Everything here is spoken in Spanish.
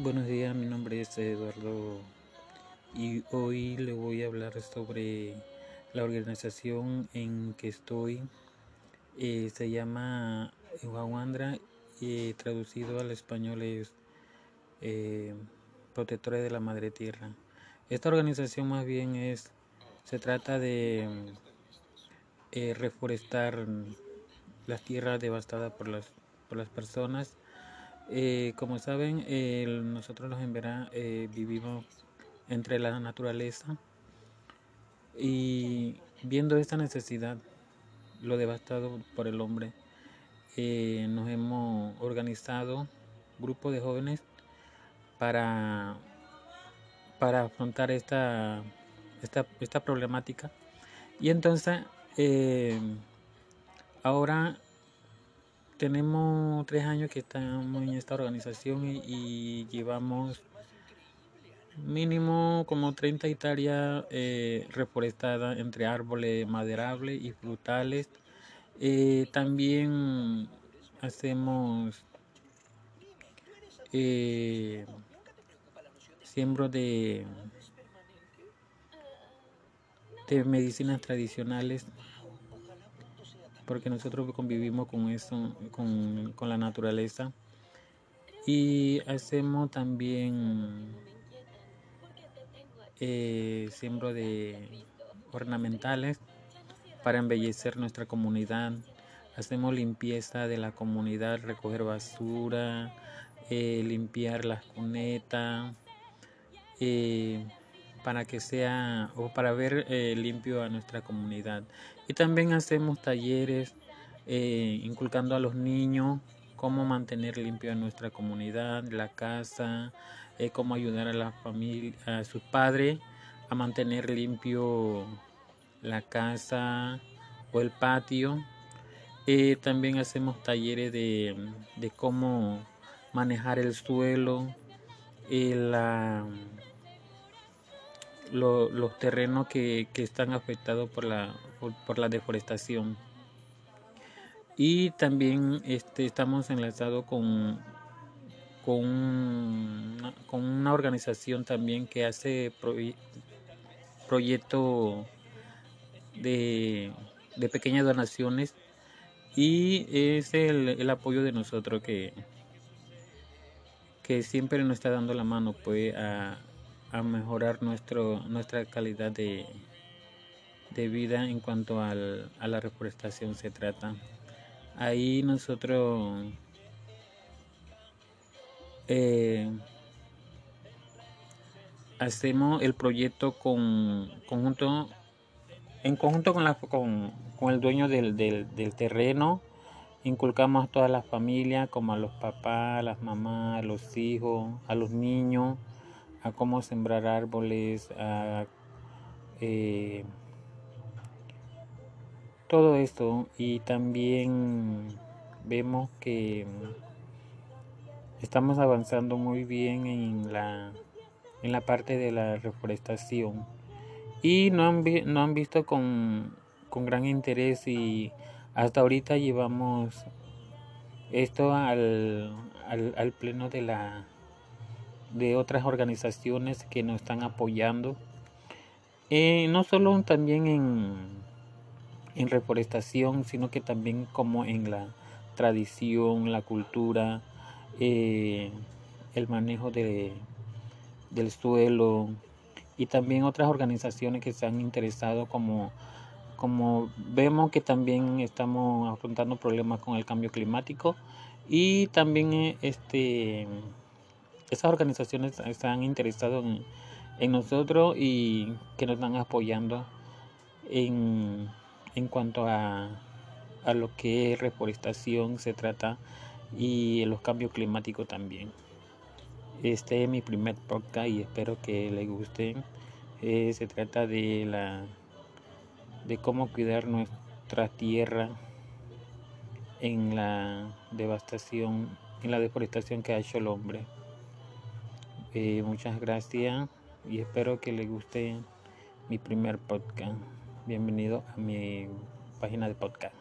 Buenos días, mi nombre es Eduardo y hoy le voy a hablar sobre la organización en que estoy. Eh, se llama Huawandra y traducido al español es eh, Protectores de la Madre Tierra. Esta organización más bien es, se trata de eh, reforestar las tierras devastadas por las, por las personas eh, como saben, nosotros los en eh, vivimos entre la naturaleza y viendo esta necesidad, lo devastado por el hombre, eh, nos hemos organizado grupos de jóvenes para, para afrontar esta, esta, esta problemática. Y entonces, ahora tenemos tres años que estamos en esta organización y, llevamos mínimo como 30 hectáreas eh, reforestadas entre árboles maderables y frutales. Eh, también hacemos eh, de, de medicinas tradicionales porque nosotros convivimos con eso, con, la naturaleza. Y hacemos también eh, siembro de ornamentales para embellecer nuestra comunidad. Hacemos limpieza de la comunidad, recoger basura, eh, limpiar las cunetas, eh, para que sea o para ver eh, limpio a nuestra comunidad. Y también hacemos talleres eh, inculcando a los niños cómo mantener limpio a nuestra comunidad, la casa, eh, cómo ayudar a la familia, a sus padres a mantener limpio la casa o el patio. también hacemos talleres de, de cómo manejar el suelo, la los terrenos que, están afectados por la, por, la deforestación. Y también este, estamos enlazados con, con, una, con una organización también que hace proyectos de, de pequeñas donaciones y es el, el apoyo de nosotros que, que siempre nos está dando la mano pues a, a mejorar nuestro, nuestra calidad de, de vida en cuanto al, a la reforestación se trata. Ahí nosotros eh, hacemos el proyecto con conjunto en conjunto con, la, con, con el dueño del, del, del, terreno inculcamos a toda la familia como a los papás, a las mamás, a los hijos, a los niños a cómo sembrar árboles, a eh, todo esto. Y también vemos que estamos avanzando muy bien en la en la parte de la reforestación. Y no han, no han visto con, con gran interés y hasta ahorita llevamos esto al, al, al pleno de la de otras organizaciones que nos están apoyando. Eh, no solo también en, en reforestación, sino que también como en la tradición, la cultura, eh, el manejo de, del suelo y también otras organizaciones que se han interesado como como vemos que también estamos afrontando problemas con el cambio climático y también este esas organizaciones están interesadas en, nosotros y que nos están apoyando en, en cuanto a, a lo que es reforestación se trata y los cambios climáticos también. Este es mi primer podcast y espero que les guste. Eh, se trata de la de cómo cuidar nuestra tierra en la devastación, en la deforestación que ha hecho el hombre. Eh, muchas gracias y espero que les guste mi primer podcast. Bienvenido a mi página de podcast.